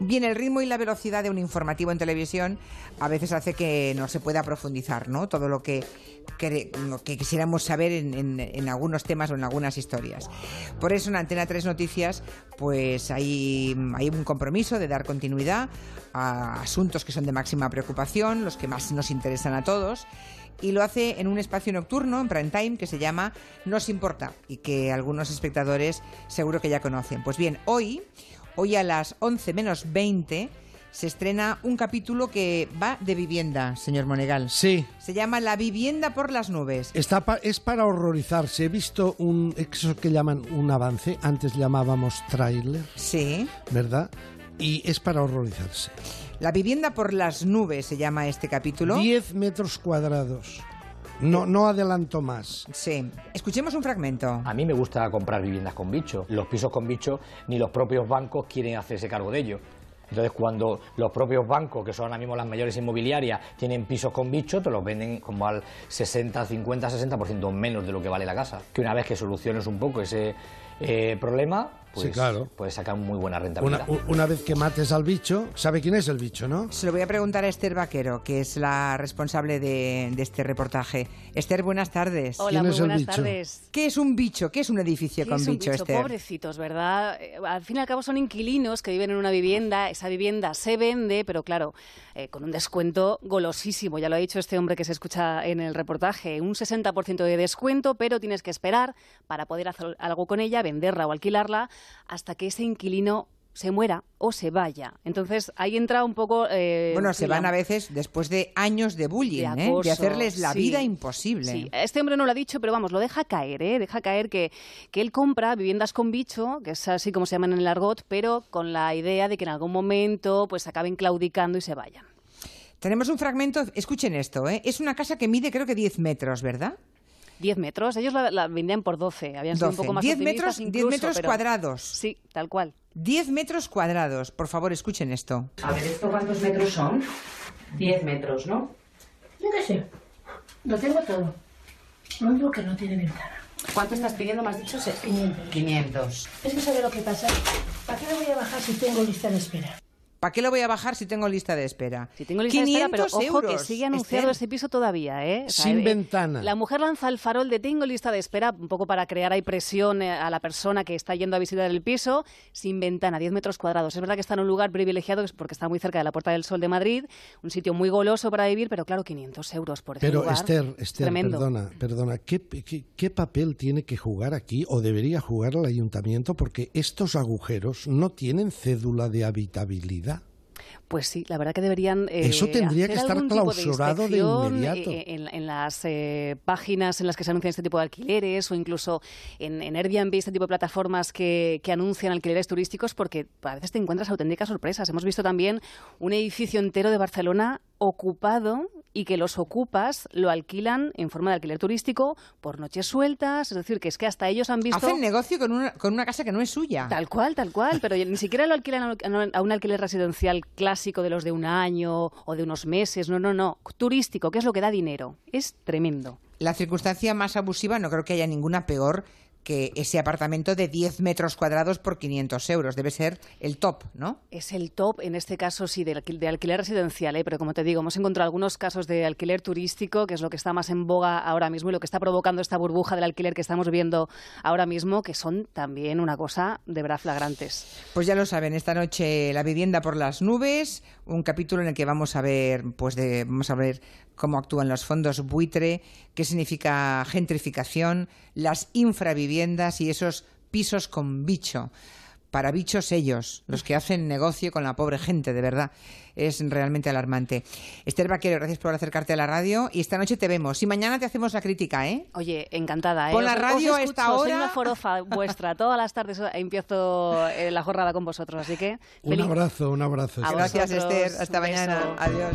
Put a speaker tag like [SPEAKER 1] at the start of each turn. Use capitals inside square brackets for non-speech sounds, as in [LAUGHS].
[SPEAKER 1] Bien, el ritmo y la velocidad de un informativo en televisión a veces hace que no se pueda profundizar, ¿no? Todo lo que, quisiéramos saber en, en- en algunos temas o en algunas historias. Por eso en Antena 3 Noticias, pues hay, hay un compromiso de dar continuidad a asuntos que son de máxima preocupación, los que más nos interesan a todos y lo hace en un espacio nocturno, en prime time, que se llama Nos Importa y que algunos espectadores seguro que ya conocen. Pues bien, hoy, hoy a las 11 menos 20, se estrena un capítulo que va de vivienda, señor Monegal.
[SPEAKER 2] Sí.
[SPEAKER 1] Se llama La vivienda por las nubes.
[SPEAKER 2] Está pa- es para horrorizarse. He visto un eso que llaman un avance, antes llamábamos tráiler,
[SPEAKER 1] Sí.
[SPEAKER 2] ¿verdad? Y es para horrorizarse.
[SPEAKER 1] La vivienda por las nubes se llama este capítulo.
[SPEAKER 2] 10 metros cuadrados. No, no adelanto más.
[SPEAKER 1] Sí. Escuchemos un fragmento.
[SPEAKER 3] A mí me gusta comprar viviendas con bicho. Los pisos con bicho ni los propios bancos quieren hacerse cargo de ello. Entonces, cuando los propios bancos, que son ahora mismo las mayores inmobiliarias, tienen pisos con bicho, te los venden como al 60, 50, 60% menos de lo que vale la casa. Que una vez que soluciones un poco ese eh, problema, pues
[SPEAKER 2] Sí, claro.
[SPEAKER 3] puedes sacar muy buena
[SPEAKER 2] Una,
[SPEAKER 3] rentabilidad.
[SPEAKER 2] una vez que mates al bicho, ¿sabe quién es el bicho, no?
[SPEAKER 1] Se lo voy a preguntar a Esther Vaquero, que es la responsable de, de este reportaje. Esther, buenas tardes.
[SPEAKER 4] Hola,
[SPEAKER 2] ¿Quién
[SPEAKER 4] muy
[SPEAKER 2] es el
[SPEAKER 4] buenas
[SPEAKER 2] bicho?
[SPEAKER 4] tardes.
[SPEAKER 1] ¿Qué es un bicho? ¿Qué es un edificio
[SPEAKER 4] ¿Qué
[SPEAKER 1] con
[SPEAKER 4] es un
[SPEAKER 1] bicho,
[SPEAKER 4] bicho?
[SPEAKER 1] Esther?
[SPEAKER 4] Pobrecitos, ¿verdad? Eh, Al fin y al cabo son inquilinos que viven en una vivienda. Esa vivienda se vende, pero claro, eh, con un descuento golosísimo. Ya lo ha dicho este hombre que se escucha en el reportaje. Un 60% de descuento, pero tienes que esperar para poder hacer algo con ella, venderla o alquilarla, hasta que ese inquilino se muera o se vaya. Entonces ahí entra un poco... eh,
[SPEAKER 1] Bueno, se van a veces después de años de bullying,
[SPEAKER 4] de
[SPEAKER 1] ¿eh? de hacerles la
[SPEAKER 4] sí.
[SPEAKER 1] vida imposible.
[SPEAKER 4] Sí, este hombre no lo ha dicho, pero vamos, lo deja caer, ¿eh? Deja caer que, que él compra viviendas con bicho, que es así como se llaman en el argot, pero con la idea de que en algún momento pues acaben claudicando y se vayan.
[SPEAKER 1] Tenemos un fragmento, escuchen esto, ¿eh? es una casa que mide creo que 10 metros, ¿verdad?
[SPEAKER 4] 10 metros, ellos la, la vendían por 12, habían sido un
[SPEAKER 1] 12.
[SPEAKER 4] poco más
[SPEAKER 1] 10
[SPEAKER 4] optimistas
[SPEAKER 1] metros, 10
[SPEAKER 4] incluso,
[SPEAKER 1] metros
[SPEAKER 4] pero-
[SPEAKER 1] cuadrados.
[SPEAKER 4] Sí, tal cual.
[SPEAKER 1] 10 metros cuadrados. Por favor, escuchen esto.
[SPEAKER 5] A ver, ¿esto cuántos metros son? 10 metros, ¿no?
[SPEAKER 6] Yo qué sé. Lo tengo todo. Lo único que no tiene ventana.
[SPEAKER 5] ¿Cuánto estás pidiendo? ¿Me has dicho? Se-
[SPEAKER 6] 500.
[SPEAKER 5] 500.
[SPEAKER 6] Es que sabe lo que pasa. ¿Para qué le voy a bajar si tengo lista de espera?
[SPEAKER 1] ¿Para qué lo voy a bajar si tengo lista de espera?
[SPEAKER 4] Si tengo lista de espera, pero
[SPEAKER 1] 500
[SPEAKER 4] ojo que sigue anunciado
[SPEAKER 1] Esther.
[SPEAKER 4] este piso todavía, ¿eh? O sea,
[SPEAKER 2] Sin
[SPEAKER 4] eh,
[SPEAKER 2] ventana.
[SPEAKER 4] La mujer lanza el farol de tengo lista de espera, un poco para crear ahí presión eh, a la persona que está yendo a visitar el piso, sin ventana, 10 metros cuadrados. Es verdad que está en un lugar privilegiado porque está muy cerca de la Puerta del Sol de Madrid, un sitio muy goloso para vivir, pero claro, 500 euros por ese
[SPEAKER 2] Pero
[SPEAKER 4] lugar.
[SPEAKER 2] Esther, Esther,
[SPEAKER 4] Tremendo.
[SPEAKER 2] perdona, perdona, ¿qué, qué, qué papel tiene que jugar aquí o debería jugar el ayuntamiento? Porque estos agujeros no tienen cédula de habitabilidad.
[SPEAKER 4] Pues sí, la verdad que deberían. eh,
[SPEAKER 2] Eso tendría que estar
[SPEAKER 4] de
[SPEAKER 2] clausurado de inmediato.
[SPEAKER 4] eh, en, en las eh, páginas en las que se anuncian este tipo de alquileres o incluso en, en Airbnb, este tipo de plataformas que, que anuncian alquileres turísticos, porque a veces te encuentras auténticas sorpresas. Hemos visto también un edificio entero de Barcelona ocupado y que los ocupas lo alquilan en forma de alquiler turístico por noches sueltas. Es decir, que es que hasta ellos han visto.
[SPEAKER 1] Hacen negocio con una, con una casa que no es suya.
[SPEAKER 4] Tal cual, tal cual, pero ni siquiera lo alquilan a un- a un alquiler residencial clásico de los de un año o de unos meses, no, no, no, turístico, que es lo que da dinero. Es tremendo.
[SPEAKER 1] La circunstancia más abusiva no creo que haya ninguna peor que ese apartamento de 10 metros cuadrados por 500 euros. Debe ser el top, ¿no?
[SPEAKER 4] Es el top, en este caso sí, de, alquil- de alquiler residencial, ¿eh? pero como te digo, hemos encontrado algunos casos de alquiler turístico, que es lo que está más en boga ahora mismo y lo que está provocando esta burbuja del alquiler que estamos viendo ahora mismo, que son también una cosa de verdad flagrantes.
[SPEAKER 1] Pues ya lo saben, esta noche La vivienda por las nubes, un capítulo en el que vamos a ver, pues de, vamos a ver cómo actúan los fondos buitre, qué significa gentrificación, las infraviviendas y esos pisos con bicho. Para bichos ellos, los que hacen negocio con la pobre gente, de verdad. Es realmente alarmante. Esther Vaquero, gracias por acercarte a la radio y esta noche te vemos. Y mañana te hacemos la crítica, ¿eh?
[SPEAKER 4] Oye, encantada. ¿eh?
[SPEAKER 1] Pon la
[SPEAKER 4] Os- os
[SPEAKER 1] radio a esta
[SPEAKER 4] Soy
[SPEAKER 1] hora.
[SPEAKER 4] una forofa [LAUGHS] vuestra. Todas las tardes empiezo eh, la jornada con vosotros, así que...
[SPEAKER 2] Un abrazo, un abrazo.
[SPEAKER 1] Gracias, Esther. Hasta mañana. Adiós.